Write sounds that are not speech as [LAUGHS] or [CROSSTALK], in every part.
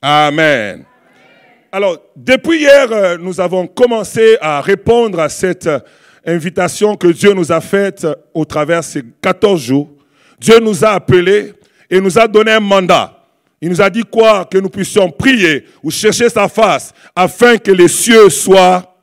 Amen. Alors, depuis hier, euh, nous avons commencé à répondre à cette euh, invitation que Dieu nous a faite euh, au travers de ces 14 jours. Dieu nous a appelés et nous a donné un mandat. Il nous a dit quoi? Que nous puissions prier ou chercher sa face afin que les cieux soient...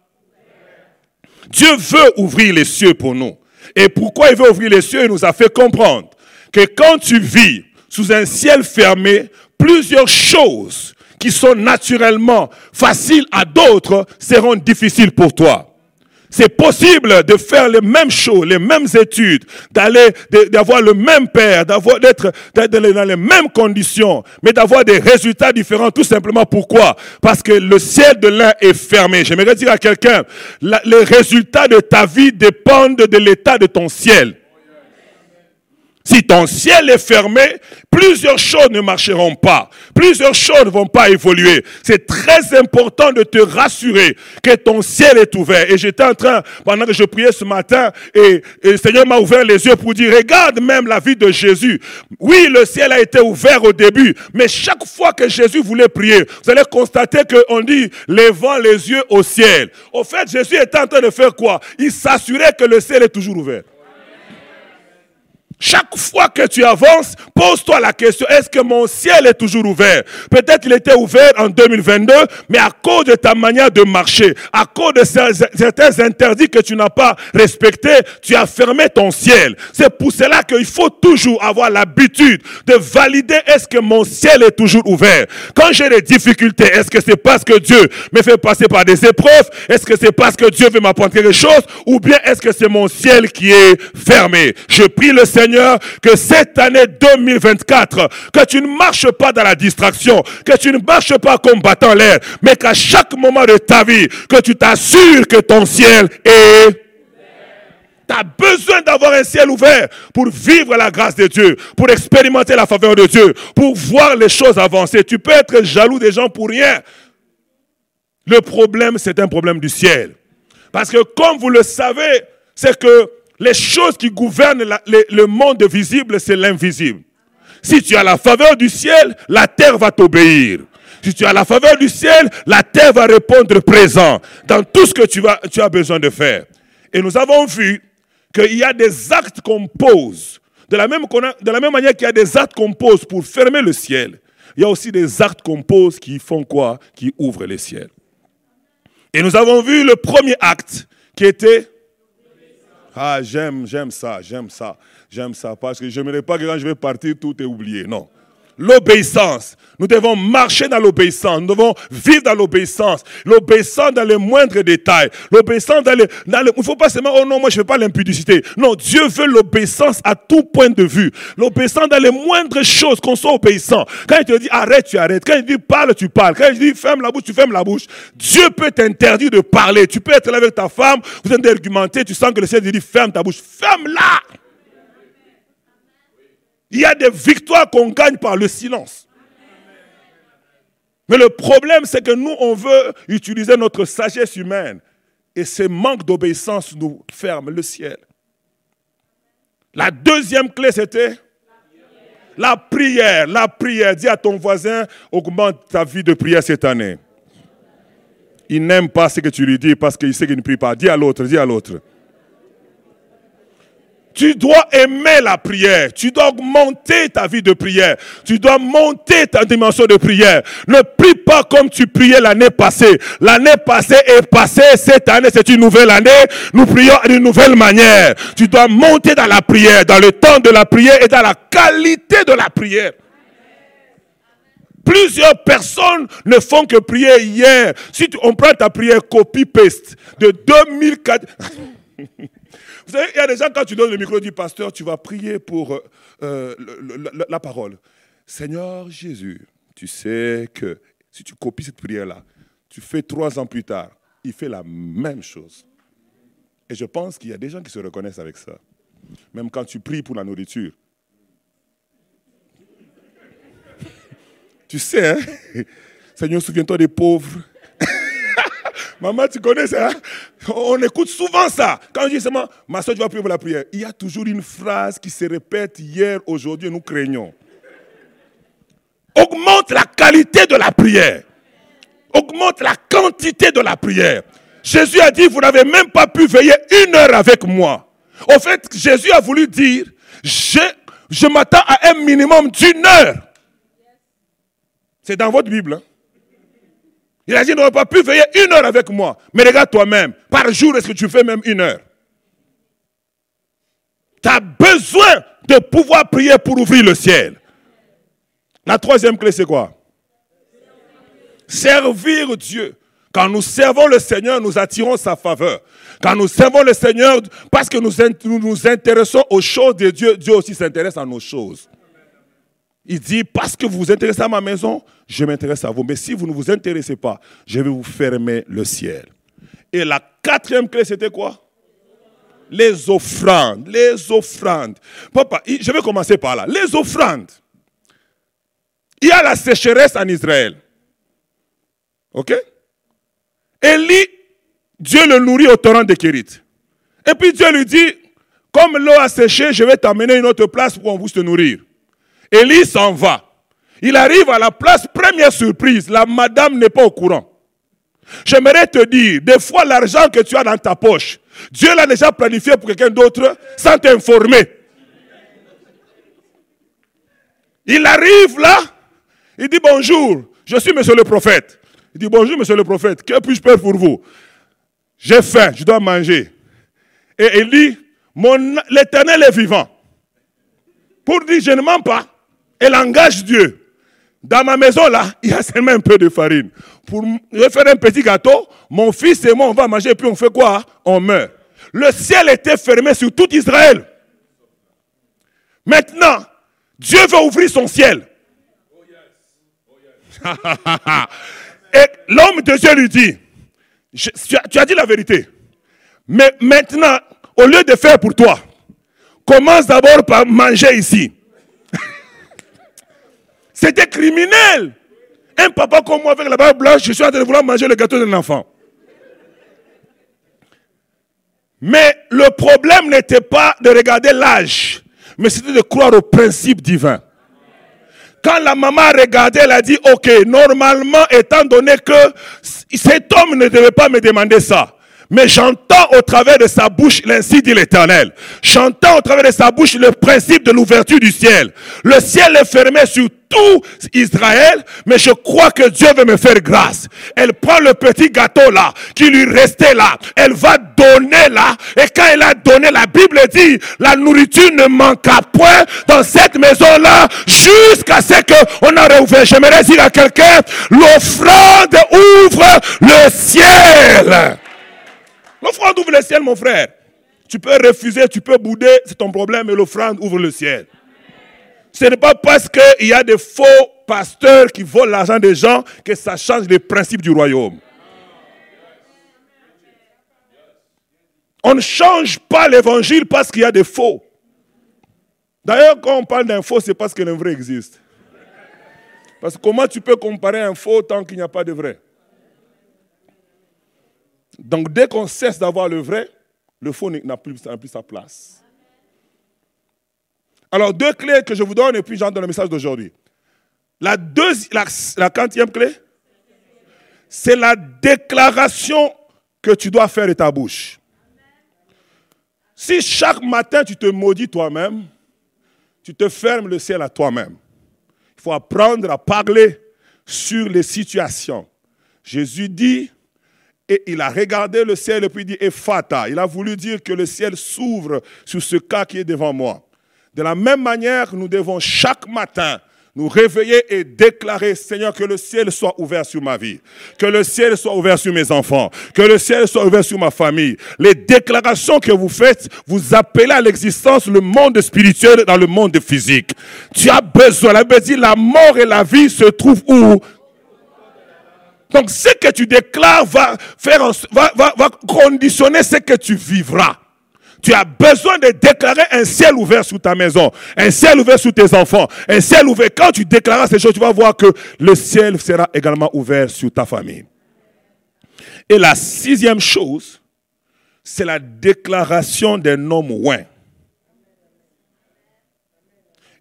Dieu veut ouvrir les cieux pour nous. Et pourquoi il veut ouvrir les cieux? Il nous a fait comprendre que quand tu vis sous un ciel fermé, plusieurs choses qui sont naturellement faciles à d'autres seront difficiles pour toi. C'est possible de faire les mêmes choses, les mêmes études, d'aller, d'avoir le même père, d'avoir, d'être, dans les mêmes conditions, mais d'avoir des résultats différents tout simplement pourquoi? Parce que le ciel de l'un est fermé. J'aimerais dire à quelqu'un, les résultats de ta vie dépendent de l'état de ton ciel. Si ton ciel est fermé, plusieurs choses ne marcheront pas. Plusieurs choses ne vont pas évoluer. C'est très important de te rassurer que ton ciel est ouvert. Et j'étais en train, pendant que je priais ce matin, et, le Seigneur m'a ouvert les yeux pour dire, regarde même la vie de Jésus. Oui, le ciel a été ouvert au début, mais chaque fois que Jésus voulait prier, vous allez constater qu'on dit, levant les yeux au ciel. Au fait, Jésus était en train de faire quoi? Il s'assurait que le ciel est toujours ouvert. Chaque fois que tu avances, pose-toi la question, est-ce que mon ciel est toujours ouvert? Peut-être qu'il était ouvert en 2022, mais à cause de ta manière de marcher, à cause de certains interdits que tu n'as pas respectés, tu as fermé ton ciel. C'est pour cela qu'il faut toujours avoir l'habitude de valider est-ce que mon ciel est toujours ouvert? Quand j'ai des difficultés, est-ce que c'est parce que Dieu me fait passer par des épreuves? Est-ce que c'est parce que Dieu veut m'apprendre quelque chose? Ou bien est-ce que c'est mon ciel qui est fermé? Je prie le Seigneur que cette année 2024, que tu ne marches pas dans la distraction, que tu ne marches pas comme battant l'air, mais qu'à chaque moment de ta vie, que tu t'assures que ton ciel est tu as besoin d'avoir un ciel ouvert pour vivre la grâce de Dieu, pour expérimenter la faveur de Dieu, pour voir les choses avancer. Tu peux être jaloux des gens pour rien. Le problème, c'est un problème du ciel. Parce que comme vous le savez, c'est que les choses qui gouvernent le monde visible, c'est l'invisible. Si tu as la faveur du ciel, la terre va t'obéir. Si tu as la faveur du ciel, la terre va répondre présent dans tout ce que tu, as besoin de faire. Et nous avons vu qu'il y a des actes qu'on pose. De la, même, de la même manière qu'il y a des actes qu'on pose pour fermer le ciel, il y a aussi des actes qu'on pose qui font quoi? Qui ouvrent le ciel. Et nous avons vu le premier acte qui était ah, j'aime, j'aime ça, j'aime ça, j'aime ça. Parce que je n'aimerais pas que quand je vais partir, tout est oublié. Non. L'obéissance. Nous devons marcher dans l'obéissance. Nous devons vivre dans l'obéissance. L'obéissance dans les moindres détails. L'obéissance dans les... Dans il ne faut pas seulement, oh non, moi je ne veux pas l'impudicité. Non, Dieu veut l'obéissance à tout point de vue. L'obéissance dans les moindres choses, qu'on soit obéissant. Quand il te dit arrête, tu arrêtes. Quand il dit parle, tu parles. Quand il dit ferme la bouche, tu fermes la bouche. Dieu peut t'interdire de parler. Tu peux être là avec ta femme, vous êtes argumenté, tu sens que le Seigneur dit ferme ta bouche. Ferme-la. Il y a des victoires qu'on gagne par le silence. Mais le problème, c'est que nous, on veut utiliser notre sagesse humaine. Et ce manque d'obéissance nous ferme le ciel. La deuxième clé, c'était la prière. La prière. Dis à ton voisin, augmente ta vie de prière cette année. Il n'aime pas ce que tu lui dis parce qu'il sait qu'il ne prie pas. Dis à l'autre, dis à l'autre. Tu dois aimer la prière. Tu dois augmenter ta vie de prière. Tu dois monter ta dimension de prière. Ne prie pas comme tu priais l'année passée. L'année passée est passée. Cette année, c'est une nouvelle année. Nous prions d'une nouvelle manière. Tu dois monter dans la prière, dans le temps de la prière et dans la qualité de la prière. Plusieurs personnes ne font que prier hier. Si on prend ta prière copy-paste de 2004... [LAUGHS] Il y a des gens, quand tu donnes le micro du pasteur, tu vas prier pour euh, la, parole. Seigneur Jésus, tu sais que si tu copies cette prière-là, tu fais trois ans plus tard, il fait la même chose. Et je pense qu'il y a des gens qui se reconnaissent avec ça. Même quand tu pries pour la nourriture. tu sais, hein? Seigneur, souviens-toi des pauvres. Maman, tu connais ça hein? On écoute souvent ça. Quand je dis seulement, ma soeur, tu vas prier pour la prière, il y a toujours une phrase qui se répète hier, aujourd'hui, nous craignons. Augmente la qualité de la prière. Augmente la quantité de la prière. Jésus a dit, vous n'avez même pas pu veiller une heure avec moi. Au fait, Jésus a voulu dire, je, je m'attends à un minimum d'une heure. C'est dans votre Bible. Hein? Il a dit, n'avez pas pu veiller une heure avec moi. Mais regarde toi-même, par jour, est-ce que tu fais même une heure? Tu as besoin de pouvoir prier pour ouvrir le ciel. La troisième clé, c'est quoi? Servir Dieu. Quand nous servons le Seigneur, nous attirons sa faveur. Quand nous servons le Seigneur, parce que nous nous intéressons aux choses de Dieu, Dieu aussi s'intéresse à nos choses. Il dit, parce que vous vous intéressez à ma maison, je m'intéresse à vous. Mais si vous ne vous intéressez pas, je vais vous fermer le ciel. Et la quatrième clé, c'était quoi? Les offrandes. Les offrandes. Papa, je vais commencer par là. Les offrandes. Il y a la sécheresse en Israël. OK? Élie, Dieu le nourrit au torrent de Kérit. Et puis Dieu lui dit, comme l'eau a séché, je vais t'amener une autre place pour qu'on puisse te nourrir. Élie s'en va. Il arrive à la place, première surprise, la madame n'est pas au courant. J'aimerais te dire, des fois l'argent que tu as dans ta poche, Dieu l'a déjà planifié pour quelqu'un d'autre sans t'informer. Il arrive là, il dit bonjour, je suis monsieur le prophète. Il dit bonjour monsieur le prophète, que puis-je faire pour vous? J'ai faim, je dois manger. Et il dit, l'éternel est vivant. Pour dire je ne mens pas, elle engage Dieu. Dans ma maison là, il y a seulement un peu de farine. Pour faire un petit gâteau, mon fils et moi on va manger, puis on fait quoi? On meurt. Le ciel était fermé sur tout Israël. Maintenant, Dieu veut ouvrir son ciel. [LAUGHS] Et l'homme de Dieu lui dit, tu, as, dit la vérité. Mais maintenant, au lieu de faire pour toi, commence d'abord par manger ici. C'était criminel. Un papa comme moi avec la barbe blanche, je suis en train de vouloir manger le gâteau d'un enfant. Mais le problème n'était pas de regarder l'âge, mais c'était de croire au principe divin. Quand la maman regardait, elle a dit, ok, normalement, étant donné que cet homme ne devait pas me demander ça, mais j'entends au travers de sa bouche l'ainsi dit l'Éternel. J'entends au travers de sa bouche le principe de l'ouverture du ciel. Le ciel est fermé sur tout Israël, mais je crois que Dieu veut me faire grâce. Elle prend le petit gâteau là, qui lui restait là. Elle va donner là. Et quand elle a donné, la Bible dit, la nourriture ne manqua point dans cette maison là, jusqu'à ce qu'on a réouvert. J'aimerais dire à quelqu'un, l'offrande ouvre le ciel. L'offrande ouvre le ciel, mon frère. Tu peux refuser, tu peux bouder, c'est ton problème, mais l'offrande ouvre le ciel. Ce n'est pas parce qu'il y a des faux pasteurs qui volent l'argent des gens que ça change les principes du royaume. On ne change pas l'évangile parce qu'il y a des faux. D'ailleurs, quand on parle d'un faux, c'est parce que le vrai existe. Parce que comment tu peux comparer un faux tant qu'il n'y a pas de vrai? Donc dès qu'on cesse d'avoir le vrai, le faux n'a plus, sa place. Alors deux clés que je vous donne et puis j'entre dans le message d'aujourd'hui. La, la, la quantième clé, c'est la déclaration que tu dois faire de ta bouche. Si chaque matin tu te maudis toi-même, tu te fermes le ciel à toi-même. Il faut apprendre à parler sur les situations. Jésus dit, et il a regardé le ciel et puis dit Ephata. Il a voulu dire que le ciel s'ouvre sur ce cas qui est devant moi. De la même manière, nous devons chaque matin nous réveiller et déclarer, Seigneur, que le ciel soit ouvert sur ma vie, que le ciel soit ouvert sur mes enfants, que le ciel soit ouvert sur ma famille. Les déclarations que vous faites, vous appelez à l'existence le monde spirituel dans le monde physique. Tu as besoin, la Bible la mort et la vie se trouvent où? Donc ce que tu déclares va, va, conditionner ce que tu vivras. Tu as besoin de déclarer un ciel ouvert sur ta maison, un ciel ouvert sur tes enfants, un ciel ouvert. Quand tu déclareras ces choses, tu vas voir que le ciel sera également ouvert sur ta famille. Et la sixième chose, c'est la déclaration d'un homme oint.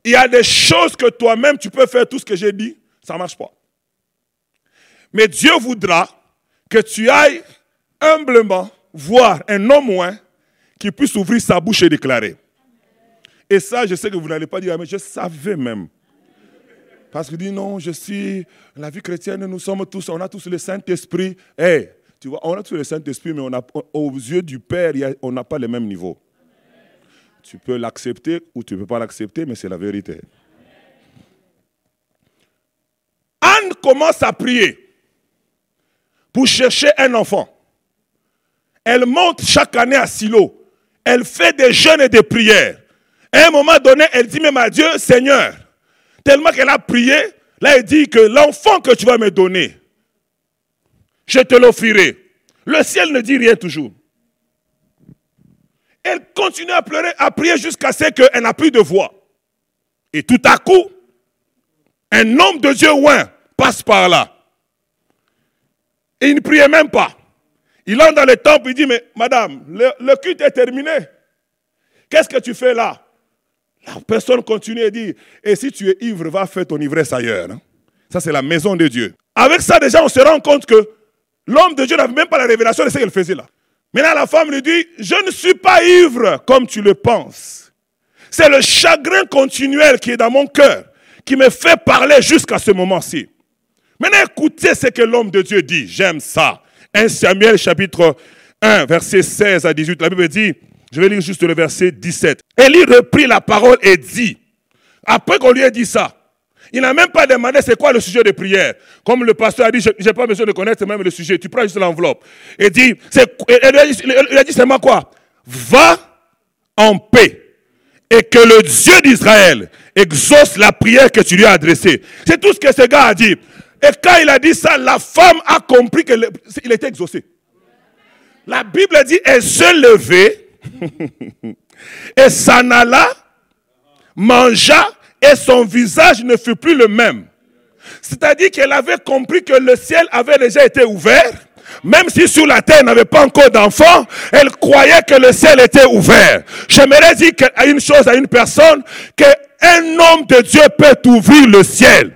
Il y a des choses que toi-même tu peux faire tout ce que j'ai dit, Ça ne marche pas. Mais Dieu voudra que tu ailles humblement voir un homme qui puisse ouvrir sa bouche et déclarer. Et ça, je sais que vous n'allez pas dire, mais je savais même. Parce que dit non, je suis, la vie chrétienne, nous sommes tous, on a tous le Saint-Esprit. Eh, tu vois, on a tous le Saint-Esprit, mais on aux yeux du Père, on n'a pas le même niveau. Tu peux l'accepter ou tu ne peux pas l'accepter, mais c'est la vérité. Anne commence à prier pour chercher un enfant. Elle monte chaque année à Silo. Elle fait des jeûnes et des prières. À un moment donné, elle dit même à Dieu, Seigneur, tellement qu'elle a prié, là elle dit que l'enfant que tu vas me donner, je te l'offrirai. Le ciel ne dit rien toujours. Elle continue à pleurer, à prier jusqu'à ce qu'elle n'a plus de voix. Et tout à coup, un homme de Dieu ouin passe par là. Et il ne priait même pas. Il entre dans le temple, il dit, mais madame, le, culte est terminé. Qu'est-ce que tu fais là? La personne continue et dit, et si tu es ivre, va faire ton ivresse ailleurs. Hein. Ça, c'est la maison de Dieu. Avec ça, déjà, on se rend compte que l'homme de Dieu n'avait même pas la révélation de ce qu'elle faisait là. Maintenant, la femme lui dit, je ne suis pas ivre comme tu le penses. C'est le chagrin continuel qui est dans mon cœur qui me fait parler jusqu'à ce moment-ci. Maintenant, écoutez ce que l'homme de Dieu dit. J'aime ça. 1 Samuel chapitre 1, verset 16 à 18. La Bible dit, je vais lire juste le verset 17. Élie reprit la parole et dit, après qu'on lui ait dit ça, il n'a même pas demandé c'est quoi le sujet de prière. Comme le pasteur a dit, je n'ai pas besoin de connaître même le sujet. Tu prends juste l'enveloppe. Et dit, il a dit seulement quoi? Va en paix et que le Dieu d'Israël exauce la prière que tu lui as adressée. C'est tout ce que ce gars a dit. Et quand il a dit ça, la femme a compris qu'il était exaucé. La Bible dit, elle se levait [LAUGHS] et s'en alla, mangea et son visage ne fut plus le même. C'est-à-dire qu'elle avait compris que le ciel avait déjà été ouvert. Même si sur la terre n'avait pas encore d'enfants, elle croyait que le ciel était ouvert. J'aimerais dire une chose à une personne, qu'un homme de Dieu peut ouvrir le ciel.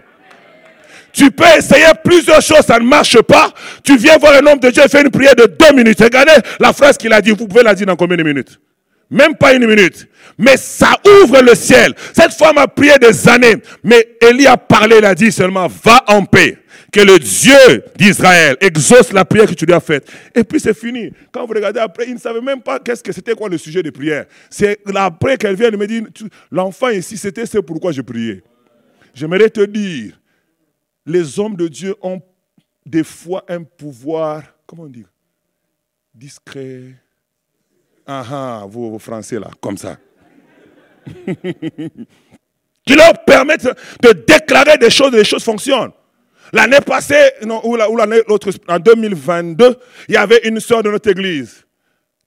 Tu peux essayer plusieurs choses, ça ne marche pas. Tu viens voir un homme de Dieu faire une prière de deux minutes. Regardez la phrase qu'il a dit. Vous pouvez la dire dans combien de minutes? Même pas une minute. Mais ça ouvre le ciel. Cette femme a prié des années. Mais Élie a parlé, il a dit seulement, va en paix. Que le Dieu d'Israël exauce la prière que tu lui as faite. Et puis c'est fini. Quand vous regardez après, il ne savait même pas qu'est-ce que c'était quoi le sujet de prière. C'est après qu'elle vient de me dire, l'enfant ici, c'était ce pourquoi je priais. J'aimerais te dire, les hommes de Dieu ont des fois un pouvoir, comment dire, discret. Ah ah, vous, vous français là, comme ça. [LAUGHS] qui leur permettent de déclarer des choses et les choses fonctionnent. L'année passée, non, ou l'année l'autre, en 2022, il y avait une soeur de notre église.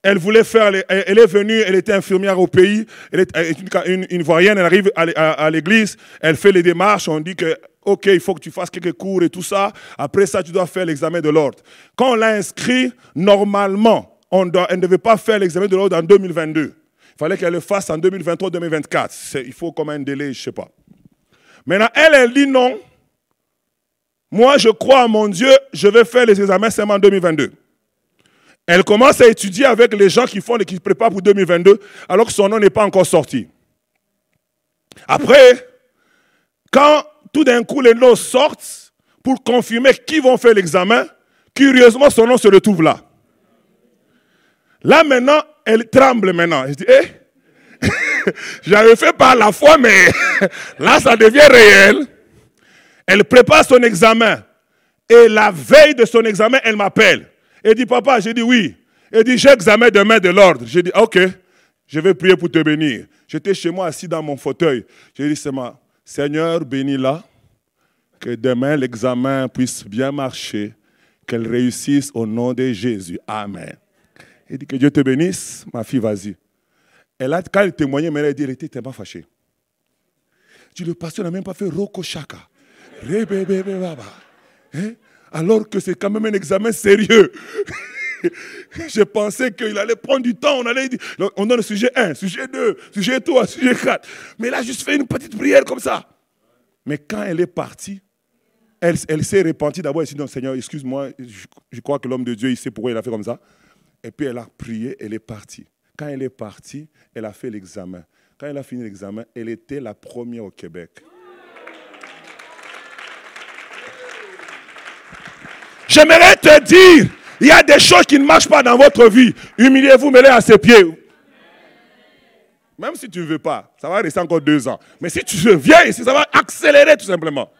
Elle voulait faire, elle est venue, elle était infirmière au pays, elle est une, une, voyenne, elle arrive à l'église, elle fait les démarches, on dit que ok, il faut que tu fasses quelques cours et tout ça. Après ça, tu dois faire l'examen de l'ordre. Quand on l'a inscrit, normalement, on elle ne devait pas faire l'examen de l'ordre en 2022. Il fallait qu'elle le fasse en 2023-2024. Il faut comme un délai, je ne sais pas. Maintenant, elle, elle dit non. Moi, je crois à mon Dieu, je vais faire les examens seulement en 2022. Elle commence à étudier avec les gens qui font et qui préparent pour 2022, alors que son nom n'est pas encore sorti. Après, quand tout d'un coup les noms sortent pour confirmer qui vont faire l'examen, curieusement son nom se retrouve là. Là maintenant, elle tremble maintenant. Je dis, eh, [LAUGHS] j'avais fait par la foi, mais [LAUGHS] là ça devient réel. Elle prépare son examen. Et la veille de son examen, elle m'appelle. Elle dit, papa, j'ai dit oui. Elle dit, j'ai examen demain de l'ordre. J'ai dit, ok, je vais prier pour te bénir. J'étais chez moi assis dans mon fauteuil. J'ai dit, c'est moi. Seigneur, bénis-la, que demain l'examen puisse bien marcher, qu'elle réussisse au nom de Jésus. Amen. Il dit que Dieu te bénisse, ma fille, vas-y. Elle a, quand elle témoignait, elle a dit, elle était tellement fâchée. Tu le pasteur n'a même pas fait Roko Shaka. Hein? Alors que c'est quand même un examen sérieux. [LAUGHS] Je pensais qu'il allait prendre du temps. On, allait dire, on donne le sujet 1, sujet 2, sujet 3, sujet 4. Mais il a juste fait une petite prière comme ça. Mais quand elle est partie, elle, elle s'est repentie d'abord. Elle s'est dit, Seigneur, excuse-moi, je crois que l'homme de Dieu, il sait pourquoi il a fait comme ça. Et puis elle a prié, elle est partie. Quand elle est partie, elle a fait l'examen. Quand elle a fini l'examen, elle était la première au Québec. J'aimerais te dire, il y a des choses qui ne marchent pas dans votre vie. Humiliez-vous, mettez à ses pieds. Même si tu ne veux pas, ça va rester encore deux ans. Mais si tu viens ici, ça va accélérer tout simplement.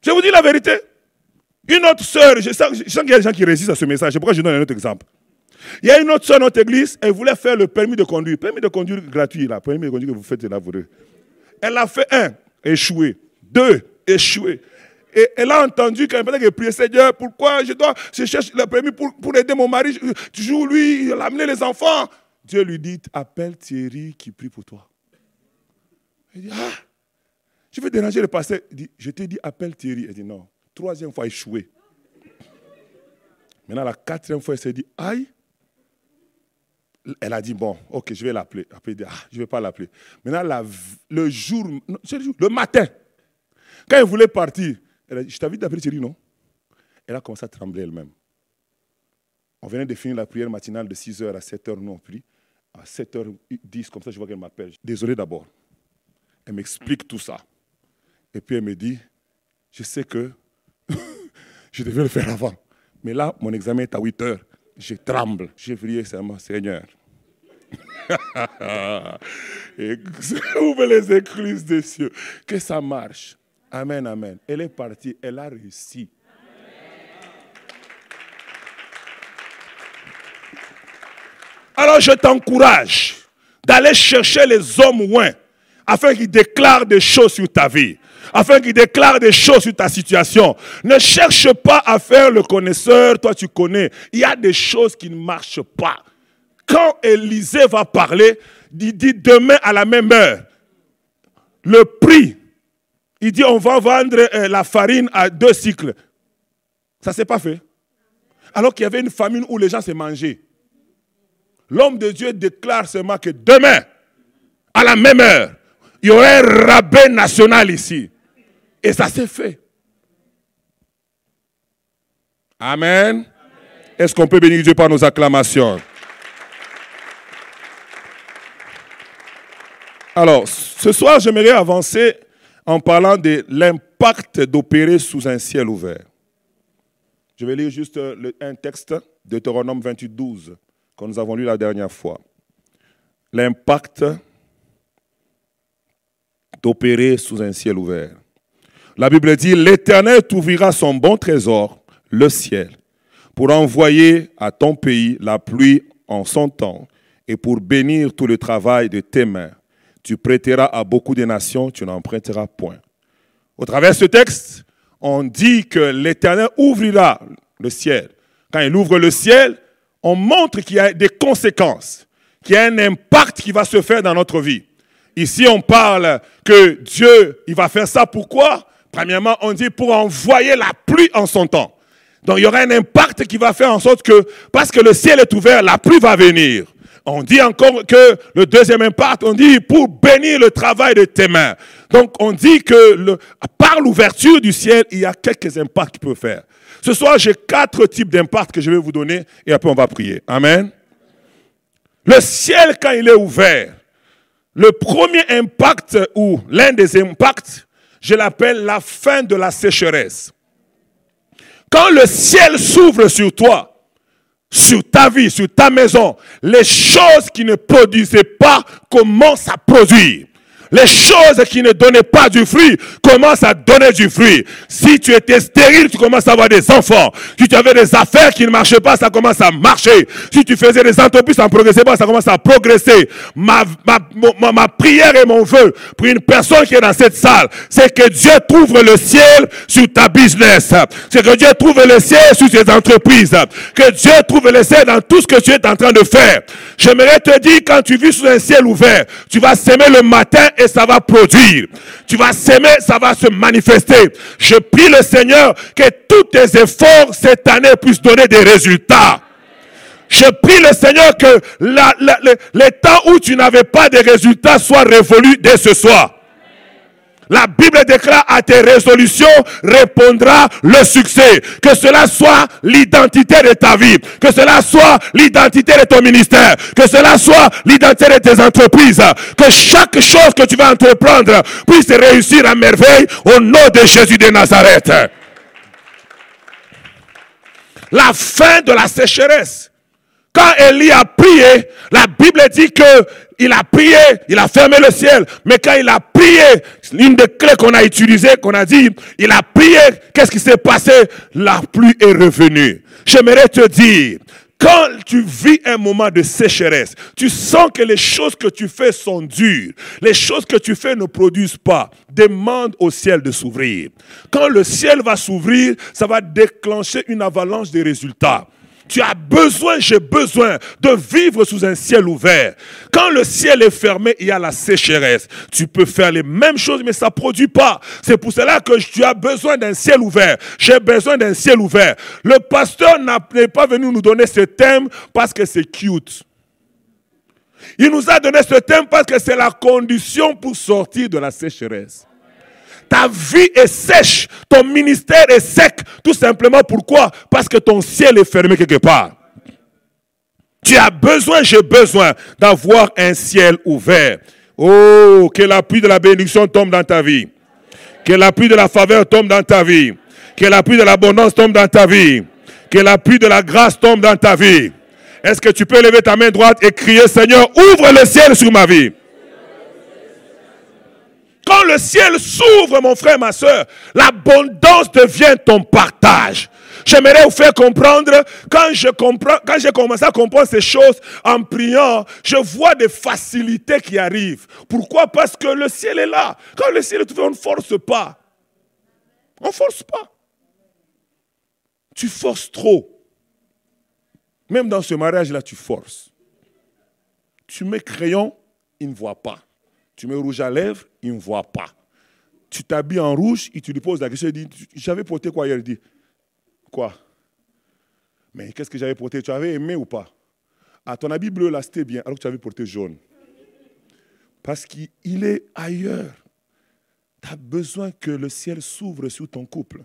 Je vous dis la vérité. Une autre sœur, je sens, qu'il y a des gens qui résistent à ce message. Pourquoi je donne un autre exemple. Il y a une autre sœur dans notre église, elle voulait faire le permis de conduire. Permis de conduire gratuit, là. Permis de conduire que vous faites là, vous deux. Elle a fait un, échoué. Deux, échoué. Et elle a entendu quand elle prier, Seigneur, pourquoi je dois, je cherche le permis pour, pour aider mon mari? Toujours lui, il a amené les enfants. Dieu lui dit, appelle Thierry qui prie pour toi. Elle dit, ah, je vais déranger le pasteur. Il dit, je t'ai dit, appelle Thierry. Elle dit, non. Troisième fois, échoué. Maintenant, la quatrième fois, elle s'est dit, aïe. Elle a dit, bon, ok, je vais l'appeler. Après, elle dit, ah, je ne vais pas l'appeler. Maintenant, le jour, le matin, quand elle voulait partir, je t'avais d'appeler Thierry, non? Elle a commencé à trembler elle-même. On venait de finir la prière matinale de 6h à 7h, nous on prie. À 7h10, comme ça, je vois qu'elle m'appelle. Désolé d'abord. Elle m'explique tout ça. Et puis elle me dit, je sais que [LAUGHS] je devais le faire avant. Mais là, mon examen est à 8 h Je tremble. J'ai prié seulement, Seigneur. [LAUGHS] Et ouvre [LAUGHS] les écluses des cieux? Que ça marche. Amen, amen. Elle est partie, elle a réussi. Alors je t'encourage d'aller chercher les hommes loin afin qu'ils déclarent des choses sur ta vie, afin qu'ils déclarent des choses sur ta situation. Ne cherche pas à faire le connaisseur, toi tu connais. Il y a des choses qui ne marchent pas. Quand Élisée va parler, il dit demain à la même heure, le prix, il dit on va vendre euh, la farine à deux cycles. Ça ne s'est pas fait. Alors qu'il y avait une famine où les gens se mangeaient. L'homme de Dieu déclare seulement que demain, à la même heure, il y aurait un rabbin national ici. Et ça s'est fait. Amen. Est-ce qu'on peut bénir Dieu par nos acclamations? Alors, ce soir, j'aimerais avancer en parlant de l'impact d'opérer sous un ciel ouvert. Je vais lire juste un texte, Deutéronome 28, 12 que nous avons lu la dernière fois. L'impact d'opérer sous un ciel ouvert. La Bible dit, l'Éternel t'ouvrira son bon trésor, le ciel, pour envoyer à ton pays la pluie en son temps et pour bénir tout le travail de tes mains. Tu prêteras à beaucoup de nations, tu n'en prêteras point. Au travers de ce texte, on dit que l'Éternel ouvrira le ciel. Quand il ouvre le ciel, on montre qu'il y a des conséquences, qu'il y a un impact qui va se faire dans notre vie. Ici, on parle que Dieu, il va faire ça. Pourquoi? Premièrement, on dit pour envoyer la pluie en son temps. Donc, il y aura un impact qui va faire en sorte que, parce que le ciel est ouvert, la pluie va venir. On dit encore que le deuxième impact, on dit pour bénir le travail de tes mains. Donc, on dit que par l'ouverture du ciel, il y a quelques impacts qu'il peut faire. Ce soir, j'ai quatre types d'impacts que je vais vous donner et après on va prier. Amen. Le ciel, quand il est ouvert, le premier impact ou l'un des impacts, je l'appelle la fin de la sécheresse. Quand le ciel s'ouvre sur toi, sur ta vie, sur ta maison, les choses qui ne produisaient pas commencent à produire. Les choses qui ne donnaient pas du fruit commencent à donner du fruit. Si tu étais stérile, tu commences à avoir des enfants. Si tu avais des affaires qui ne marchaient pas, ça commence à marcher. Si tu faisais des entreprises, ça ne progressait pas, ça commence à progresser. Ma, ma, ma, prière et mon vœu pour une personne qui est dans cette salle, c'est que Dieu trouve le ciel sur ta business. C'est que Dieu trouve le ciel sur tes entreprises. Que Dieu trouve le ciel dans tout ce que tu es en train de faire. J'aimerais te dire, quand tu vis sous un ciel ouvert, tu vas s'aimer le matin ça va produire. Tu vas s'aimer, ça va se manifester. Je prie le Seigneur que tous tes efforts cette année puissent donner des résultats. Je prie le Seigneur que les temps où tu n'avais pas de résultats soient révolus dès ce soir. La Bible déclare à tes résolutions répondra le succès. Que cela soit l'identité de ta vie, que cela soit l'identité de ton ministère, que cela soit l'identité de tes entreprises, que chaque chose que tu vas entreprendre puisse réussir à merveille au nom de Jésus de Nazareth. La fin de la sécheresse. Quand Élie a prié, la Bible dit que il a prié, il a fermé le ciel. Mais quand il a prié, une des clés qu'on a utilisées, qu'on a dit, il a prié, qu'est-ce qui s'est passé? La pluie est revenue. J'aimerais te dire, quand tu vis un moment de sécheresse, tu sens que les choses que tu fais sont dures, les choses que tu fais ne produisent pas, demande au ciel de s'ouvrir. Quand le ciel va s'ouvrir, ça va déclencher une avalanche de résultats. Tu as besoin, j'ai besoin de vivre sous un ciel ouvert. Quand le ciel est fermé, il y a la sécheresse. Tu peux faire les mêmes choses, mais ça ne produit pas. C'est pour cela que tu as besoin d'un ciel ouvert. J'ai besoin d'un ciel ouvert. Le pasteur n'est pas venu nous donner ce thème parce que c'est cute. Il nous a donné ce thème parce que c'est la condition pour sortir de la sécheresse. Ta vie est sèche, ton ministère est sec. Tout simplement pourquoi? Parce que ton ciel est fermé quelque part. Tu as besoin, j'ai besoin d'avoir un ciel ouvert. Oh, que l'appui de la bénédiction tombe dans ta vie. Que l'appui de la faveur tombe dans ta vie. Que l'appui de l'abondance tombe dans ta vie. Que l'appui de la grâce tombe dans ta vie. Est-ce que tu peux lever ta main droite et crier, Seigneur, ouvre le ciel sur ma vie? Quand le ciel s'ouvre, mon frère, ma soeur, l'abondance devient ton partage. J'aimerais vous faire comprendre, quand j'ai commencé à comprendre ces choses en priant, je vois des facilités qui arrivent. Pourquoi? Parce que le ciel est là. Quand le ciel est ouvert, on ne force pas. On ne force pas. Tu forces trop. Même dans ce mariage-là, tu forces. Tu mets crayon, il ne voit pas. Tu mets rouge à lèvres, il ne voit pas. Tu t'habilles en rouge, il te lui pose la question, il dit, j'avais porté quoi hier? Il dit, quoi? Mais qu'est-ce que j'avais porté? Tu avais aimé ou pas? Ah, ton habit bleu là, c'était bien, alors que tu avais porté jaune. Parce qu'il est ailleurs. Tu as besoin que le ciel s'ouvre sur ton couple.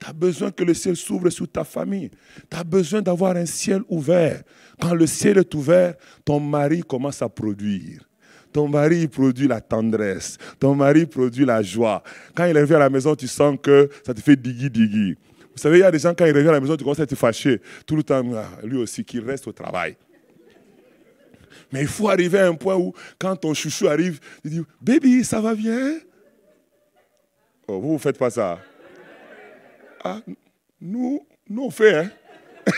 Tu as besoin que le ciel s'ouvre sur ta famille. Tu as besoin d'avoir un ciel ouvert. Quand le ciel est ouvert, ton mari commence à produire. Ton mari produit la tendresse. Ton mari produit la joie. Quand il revient à la maison, tu sens que ça te fait digui digui. Vous savez, il y a des gens, quand ils reviennent à la maison, tu commences à te fâcher. Tout le temps, ah, lui aussi, qu'il reste au travail. Mais il faut arriver à un point où, quand ton chouchou arrive, tu dis Baby, ça va bien oh, Vous ne faites pas ça. Ah, nous, nous, on fait. Hein? [LAUGHS]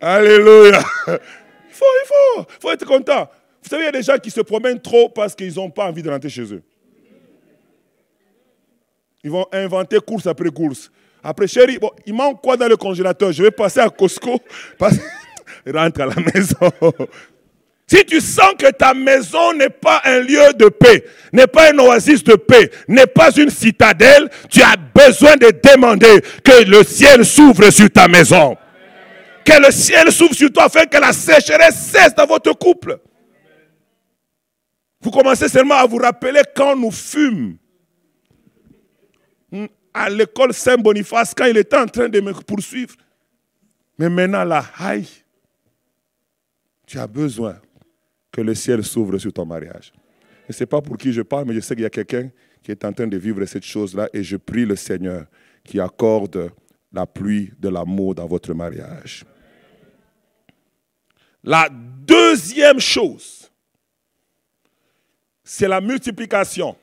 Alléluia. Il faut, il faut, il faut être content. Vous savez, il y a des gens qui se promènent trop parce qu'ils n'ont pas envie de rentrer chez eux. Ils vont inventer course après course. Après, chérie, bon, il manque quoi dans le congélateur? Je vais passer à Costco. [LAUGHS] Rentre à la maison. Si tu sens que ta maison n'est pas un lieu de paix, n'est pas un oasis de paix, n'est pas une citadelle, tu as besoin de demander que le ciel s'ouvre sur ta maison. Que le ciel s'ouvre sur toi afin que la sécheresse cesse dans votre couple. Vous commencez seulement à vous rappeler quand nous fûmes à l'école Saint-Boniface, quand il était en train de me poursuivre. Mais maintenant, là, aïe, tu as besoin que le ciel s'ouvre sur ton mariage. Et ce n'est pas pour qui je parle, mais je sais qu'il y a quelqu'un qui est en train de vivre cette chose-là et je prie le Seigneur qui accorde la pluie de l'amour dans votre mariage. La deuxième chose, c'est la multiplication.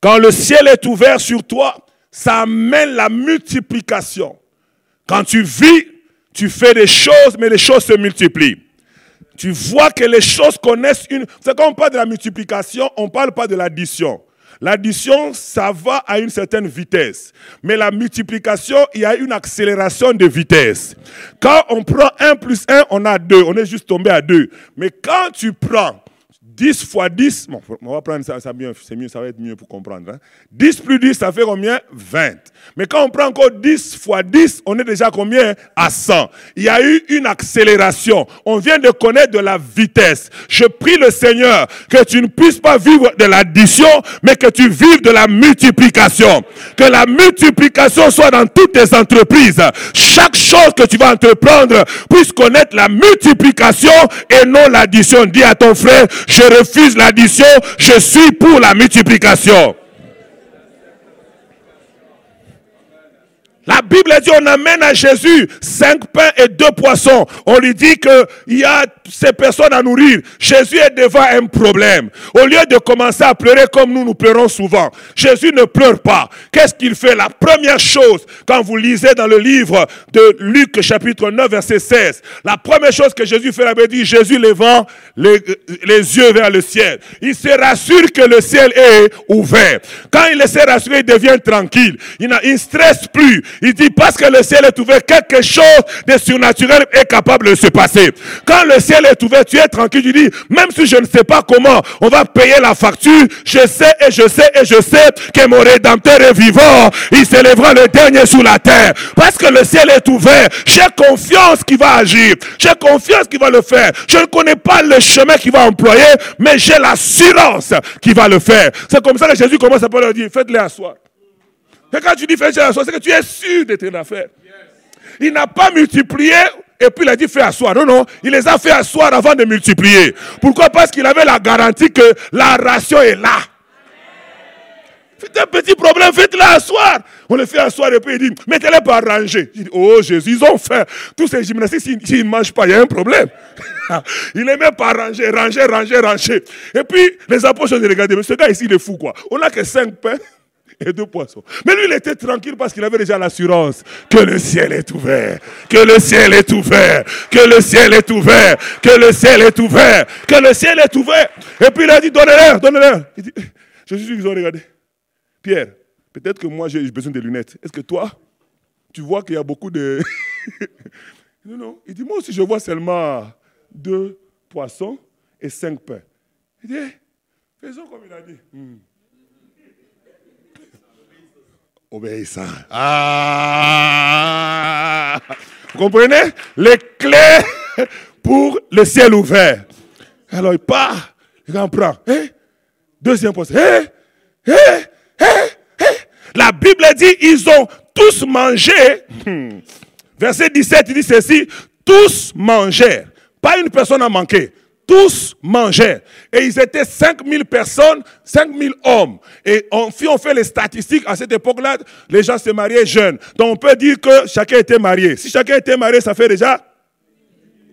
Quand le ciel est ouvert sur toi, ça amène la multiplication. Quand tu vis, tu fais des choses, mais les choses se multiplient. Tu vois que les choses connaissent une... C'est quand on parle de la multiplication, on ne parle pas de l'addition. L'addition, ça va à une certaine vitesse. Mais la multiplication, il y a une accélération de vitesse. Quand on prend 1 plus 1, on a 2. On est juste tombé à 2. Mais quand tu prends 10 fois 10, bon, on va prendre ça, ça c'est mieux, ça va être mieux pour comprendre. 10 hein. plus 10, ça fait combien? 20. Mais quand on prend encore 10 fois 10, on est déjà combien? À 100. Il y a eu une accélération. On vient de connaître de la vitesse. Je prie le Seigneur que tu ne puisses pas vivre de l'addition, mais que tu vives de la multiplication. Que la multiplication soit dans toutes tes entreprises. Chaque chose que tu vas entreprendre puisse connaître la multiplication et non l'addition. Dis à ton frère, je refuse l'addition, je suis pour la multiplication. La Bible dit on amène à Jésus cinq pains et deux poissons. On lui dit qu'il y a ces personnes à nourrir. Jésus est devant un problème. Au lieu de commencer à pleurer comme nous nous pleurons souvent, Jésus ne pleure pas. Qu'est-ce qu'il fait? La première chose, quand vous lisez dans le livre de Luc chapitre 9 verset 16, la première chose que Jésus fait, il dit Jésus levant les, les yeux vers le ciel. Il se rassure que le ciel est ouvert. Quand il s'est rassuré, il devient tranquille. Il ne stresse plus. Il dit parce que le ciel est ouvert, quelque chose de surnaturel est capable de se passer. Quand le ciel est ouvert, tu es tranquille, tu dis, même si je ne sais pas comment on va payer la facture, je sais et je sais et je sais que mon rédempteur est vivant. Il s'élèvera le dernier sous la terre. Parce que le ciel est ouvert. J'ai confiance qu'il va agir. J'ai confiance qu'il va le faire. Je ne connais pas le chemin qu'il va employer, mais j'ai l'assurance qu'il va le faire. C'est comme ça que Jésus commence à leur dire, faites-les asseoir. Et quand tu dis fais la c'est que tu es sûr de tes affaires. Il n'a pas multiplié et puis il a dit fais asseoir. Non, non, il les a fait asseoir avant de multiplier. Pourquoi? Parce qu'il avait la garantie que la ration est là. C'est un petit problème, faites-le asseoir. On le fait asseoir et puis il dit, mettez-les par rangée. Il dit, oh Jésus, ils ont fait. Tous ces gymnastiques, s'ils ne mangent pas, il y a un problème. [LAUGHS] il les met par rangée, rangée, rangée, rangée. Et puis les apôtres ont dit, regardez, mais ce gars ici, il est fou quoi. On n'a que cinq pains et deux poissons. Mais lui, il était tranquille parce qu'il avait déjà l'assurance que le ciel est ouvert, que le ciel est ouvert, que le ciel est ouvert, que le ciel est ouvert, que le ciel est ouvert. Et puis il a dit, donnez-leur, donnez-leur. [LAUGHS] Jésus, ils ont regardé. Pierre, peut-être que moi j'ai besoin de lunettes. Est-ce que toi, tu vois qu'il y a beaucoup de... [LAUGHS] non, non. Il dit, moi aussi je vois seulement deux poissons et cinq pains. Il dit, faisons comme il a dit. Hmm obéissant. Ah Vous comprenez? Les clés pour le ciel ouvert. Alors il part, il en prend. Hein? Deuxième poste. Hein? Hein? La Bible dit ils ont tous mangé. Hmm. Verset 17, il dit ceci tous mangèrent. Pas une personne a manqué tous mangeaient. Et ils étaient 5000 personnes, 5000 hommes. Et on, si on fait les statistiques, à cette époque-là, les gens se mariaient jeunes. Donc on peut dire que chacun était marié. Si chacun était marié, ça fait déjà...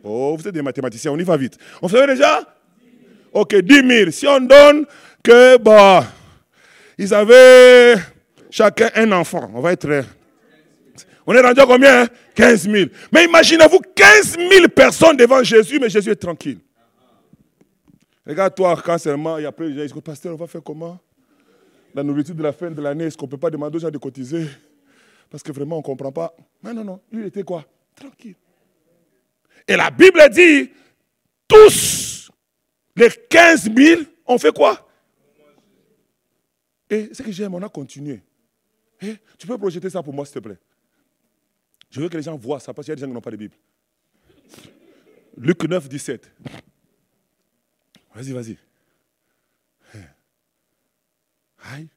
Oh, vous êtes des mathématiciens, on y va vite. On fait déjà Ok, 10 000. Si on donne que, bon, ils avaient chacun un enfant, on va être... On est rendu à combien 15 hein? 000. Mais imaginez-vous 15 000 personnes devant Jésus, mais Jésus est tranquille. Regarde-toi, quand seulement il y a plein de gens disent, pasteur, on va faire comment? La nourriture de la fin de l'année, est-ce qu'on ne peut pas demander aux gens de cotiser? Parce que vraiment, on ne comprend pas. Non, non, non. Lui, il était quoi? Tranquille. Et la Bible dit, tous les 15 000 ont fait quoi? Et ce que j'aime, on a continué. Et eh, tu peux projeter ça pour moi, s'il te plaît? Je veux que les gens voient ça, parce qu'il y a des gens qui n'ont pas de Bible. Luc 9, 17. Vas-y, vas-y. Aïe.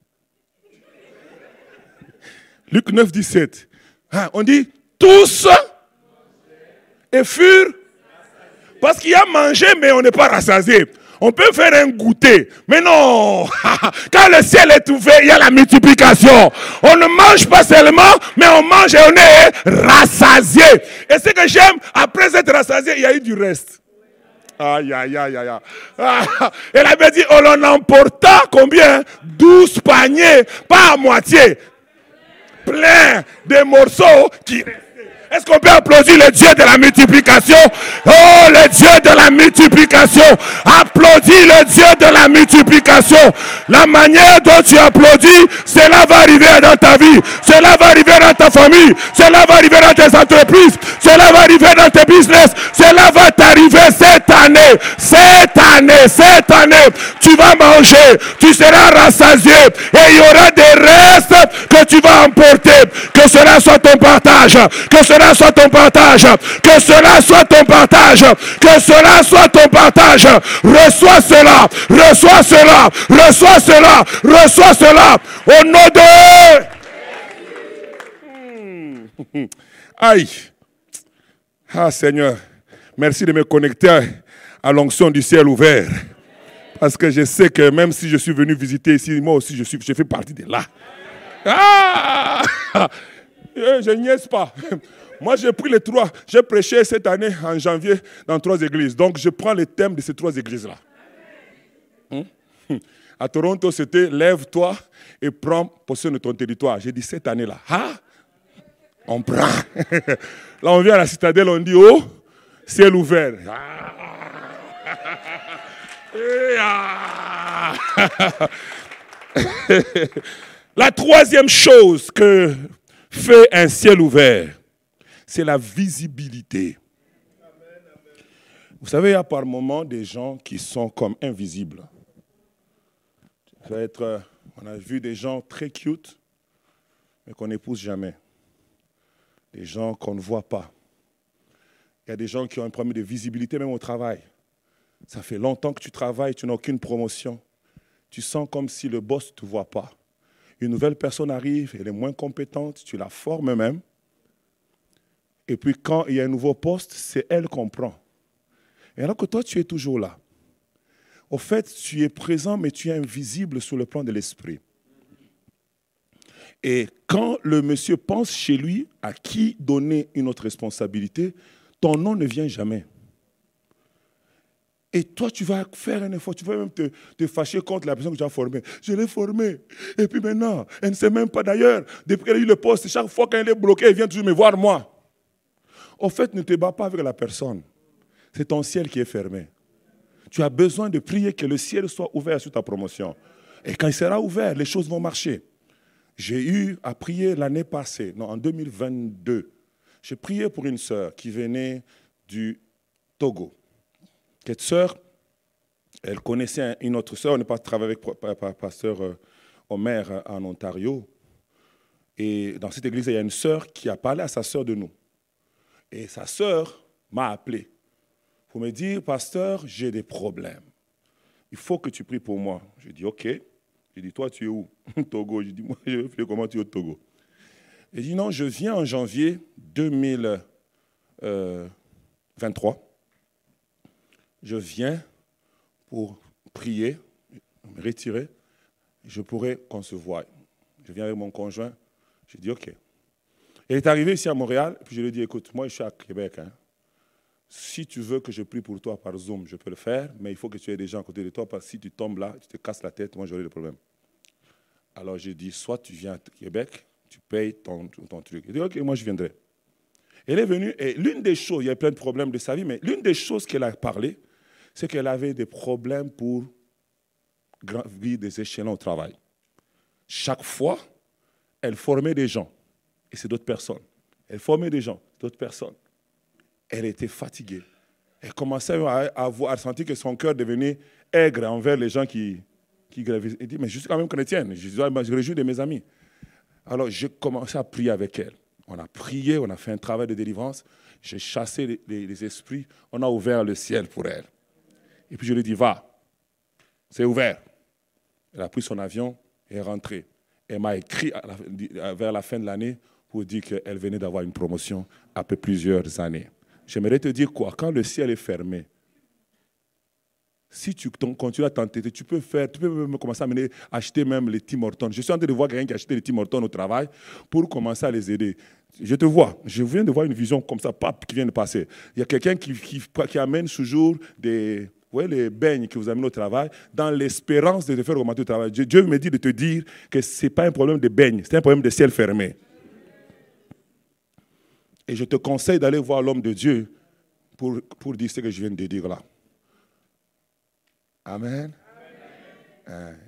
Luc 9, 17. Hein, on dit tous et furent. Parce qu'il y a mangé, mais on n'est pas rassasié. On peut faire un goûter. Mais non. [LAUGHS] Quand le ciel est ouvert, il y a la multiplication. On ne mange pas seulement, mais on mange et on est rassasié. Et ce que j'aime, après être rassasié, il y a eu du reste. Aïe, aïe, aïe, aïe. Ah, elle avait dit, on en emporta combien? 12 paniers, pas à moitié. Plein de morceaux qui Est-ce qu'on peut applaudir le Dieu de la multiplication? Oh, le Dieu de la multiplication. Applaudis le Dieu de la multiplication. La manière dont tu applaudis, cela va arriver dans ta vie. Cela va arriver dans ta famille. Cela va arriver dans tes entreprises. Cela va arriver dans tes business. Cela va t'arriver cette année. Cette année, cette année. Tu vas manger. Tu seras rassasié. Et il y aura des restes que tu vas emporter. Que cela soit ton partage. Que cela soit ton partage. Que cela soit ton partage. Que cela soit ton partage. Reçois cela. Reçois cela. Reçois cela. Reçois cela. Au nom de... Aïe. Ah Seigneur, merci de me connecter à l'onction du ciel ouvert. Parce que je sais que même si je suis venu visiter ici, moi aussi je, suis, je fais partie de là. Ah [LAUGHS] eh, Je niaise pas. Moi, j'ai pris les trois. J'ai prêché cette année en janvier dans trois églises. Donc, je prends les thèmes de ces trois églises-là. Hmm? À Toronto, c'était Lève-toi et prends possession de ton territoire. J'ai dit cette année-là. Ah, on prend. [LAUGHS] Là, on vient à la citadelle, on dit Oh, ciel ouvert. Ah. [LAUGHS] Ah. [LAUGHS] La troisième chose que fait un ciel ouvert, c'est la visibilité. Vous savez, il y a par moments des gens qui sont comme invisibles. être, on a vu des gens très cute, mais qu'on n'épouse jamais. Des gens qu'on ne voit pas. Il y a des gens qui ont un problème de visibilité même au travail. Ça fait longtemps que tu travailles, tu n'as aucune promotion. Tu sens comme si le boss ne te voit pas. Une nouvelle personne arrive, elle est moins compétente, tu la formes même. Et puis quand il y a un nouveau poste, c'est elle qu'on prend. Et alors que toi, tu es toujours là. Au fait, tu es présent, mais tu es invisible sur le plan de l'esprit. Et quand le monsieur pense chez lui à qui donner une autre responsabilité, ton nom ne vient jamais. Et toi, tu vas faire un effort, tu vas même te, fâcher contre la personne que tu as formée. Je l'ai formée. Et puis maintenant, elle ne sait même pas d'ailleurs. Depuis qu'elle a eu le poste, chaque fois qu'elle est bloquée, elle vient toujours me voir moi. Au fait, ne te bats pas avec la personne. C'est ton ciel qui est fermé. Tu as besoin de prier que le ciel soit ouvert sur ta promotion. Et quand il sera ouvert, les choses vont marcher. J'ai eu à prier l'année passée, non, en 2022. J'ai prié pour une sœur qui venait du Togo. Cette sœur, elle connaissait une autre sœur, on n'est pas travaillé avec pasteur euh, Omer euh, en Ontario. Et dans cette église, il y a une sœur qui a parlé à sa sœur de nous. Et sa sœur m'a appelé pour me dire, pasteur, j'ai des problèmes. Il faut que tu pries pour moi. Je dis, OK. Je dis, toi, tu es où? [LAUGHS] Togo. Je dis, moi, je vais comment tu es au Togo. Il dit, non, je viens en janvier 2023 je viens pour prier, me retirer, je se voie. Je viens avec mon conjoint, je dis OK. Il est arrivé ici à Montréal, puis je lui ai dit, écoute, moi je suis à Québec. Hein. Si tu veux que je prie pour toi par Zoom, je peux le faire, mais il faut que tu aies des gens à côté de toi, parce que si tu tombes là, tu te casses la tête, moi j'aurai des problèmes. Alors j'ai dit, soit tu viens à Québec, tu payes ton, ton truc. Il dit, OK, moi je viendrai. Elle est venue, et l'une des choses, il y a plein de problèmes de sa vie, mais l'une des choses qu'elle a parlé, c'est qu'elle avait des problèmes pour gravir des échelons au travail. Chaque fois, elle formait des gens, et c'est d'autres personnes. Elle formait des gens, d'autres personnes. Elle était fatiguée. Elle commençait à, sentir que son cœur devenait aigre envers les gens qui, qui gravissent. Elle dit, mais je suis quand même chrétienne, je, je réjouis de mes amis. Alors j'ai commencé à prier avec elle. On a prié, on a fait un travail de délivrance. J'ai chassé les esprits, on a ouvert le ciel pour elle. Et puis je lui ai dit, va. C'est ouvert. Elle a pris son avion et est rentrée. Elle m'a écrit vers la fin de l'année pour dire qu'elle venait d'avoir une promotion après plusieurs années. J'aimerais te dire quoi? Quand le ciel est fermé, si tu continues à t'entêter, tu peux faire, tu peux commencer à mener, acheter même les Tim Hortons. Je suis en train de voir quelqu'un qui a acheté les Tim Hortons au travail pour commencer à les aider. Je te vois, je viens de voir une vision comme ça, pape, qui vient de passer. Il y a quelqu'un qui, amène toujours des, vous les beignes que vous amenez au travail, dans l'espérance de te faire augmenter au travail. Dieu me dit de te dire que ce n'est pas un problème de beignes, c'est un problème de ciel fermé. Et je te conseille d'aller voir l'homme de Dieu pour, dire ce que je viens de dire là. Amen. Amen.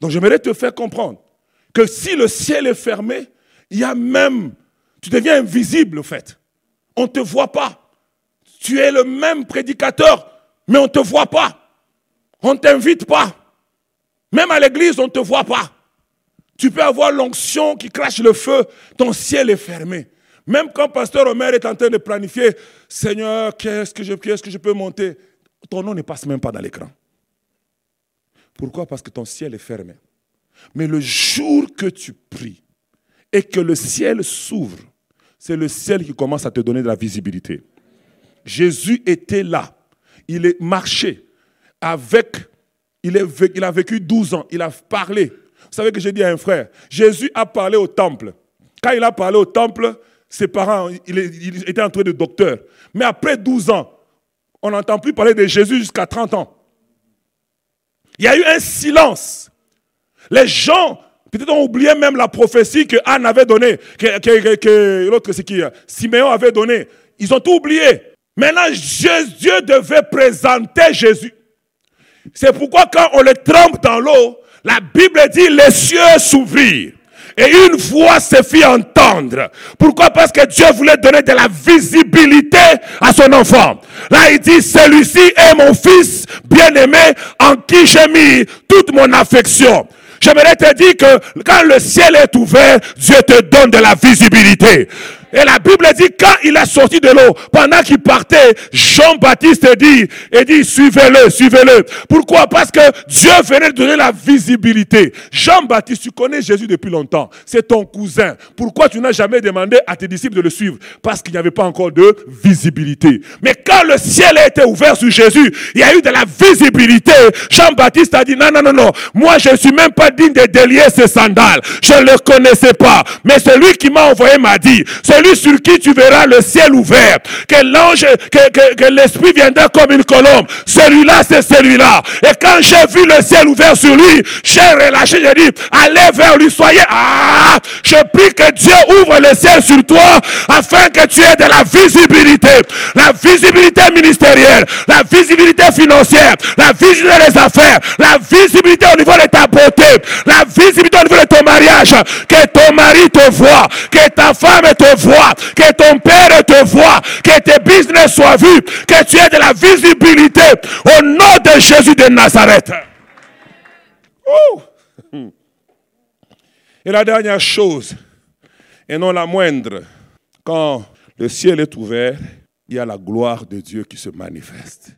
Donc j'aimerais te faire comprendre que si le ciel est fermé, il y a même, tu deviens invisible au fait. On ne te voit pas. Tu es le même prédicateur, mais on ne te voit pas. On ne t'invite pas. Même à l'église, on ne te voit pas. Tu peux avoir l'onction qui crache le feu, ton ciel est fermé. Même quand Pasteur Omer est en train de planifier, Seigneur, qu'est-ce que je, qu'est-ce que je peux monter? Ton nom ne passe même pas dans l'écran. Pourquoi? Parce que ton ciel est fermé. Mais le jour que tu pries et que le ciel s'ouvre, c'est le ciel qui commence à te donner de la visibilité. Jésus était là. Il est marché avec, il, a vécu 12 ans, il a parlé. Vous savez que j'ai dit à un frère, Jésus a parlé au temple. Quand il a parlé au temple, ses parents, il, il était entouré de docteurs. Mais après 12 ans, on n'entend plus parler de Jésus jusqu'à 30 ans. Il y a eu un silence. Les gens, peut-être ont oublié même la prophétie que Anne avait donnée, que, l'autre c'est qui Siméon avait donnée. Ils ont tout oublié. Maintenant, Dieu devait présenter Jésus. C'est pourquoi quand on le trempe dans l'eau, la Bible dit les cieux s'ouvrirent. Et une voix se fit entendre. Pourquoi? Parce que Dieu voulait donner de la visibilité à son enfant. Là, il dit, celui-ci est mon fils bien-aimé en qui j'ai mis toute mon affection. J'aimerais te dire que quand le ciel est ouvert, Dieu te donne de la visibilité. Et la Bible dit, quand il est sorti de l'eau, pendant qu'il partait, Jean-Baptiste dit, et dit, suivez-le, suivez-le. Pourquoi? Parce que Dieu venait donner la visibilité. Jean-Baptiste, tu connais Jésus depuis longtemps. C'est ton cousin. Pourquoi tu n'as jamais demandé à tes disciples de le suivre? Parce qu'il n'y avait pas encore de visibilité. Mais quand le ciel a été ouvert sur Jésus, il y a eu de la visibilité. Jean-Baptiste a dit, non, non, non, non. Moi, je ne suis même pas digne de délier ses sandales. Je ne le connaissais pas. Mais celui qui m'a envoyé m'a dit, sur qui tu verras le ciel ouvert, que l'ange, que, l'esprit viendra comme une colombe. Celui-là, c'est celui-là. Et quand j'ai vu le ciel ouvert sur lui, j'ai relâché, j'ai dit, allez vers lui, soyez, ah, je prie que Dieu ouvre le ciel sur toi afin que tu aies de la visibilité. La visibilité ministérielle, la visibilité financière, la visibilité des affaires, la visibilité au niveau de ta beauté, la visibilité au niveau de ton mariage, que ton mari te voit, que ta femme te voit que ton père te voit, que tes business soient vus, que tu aies de la visibilité au nom de Jésus de Nazareth. Et la dernière chose, et non la moindre, quand le ciel est ouvert, il y a la gloire de Dieu qui se manifeste.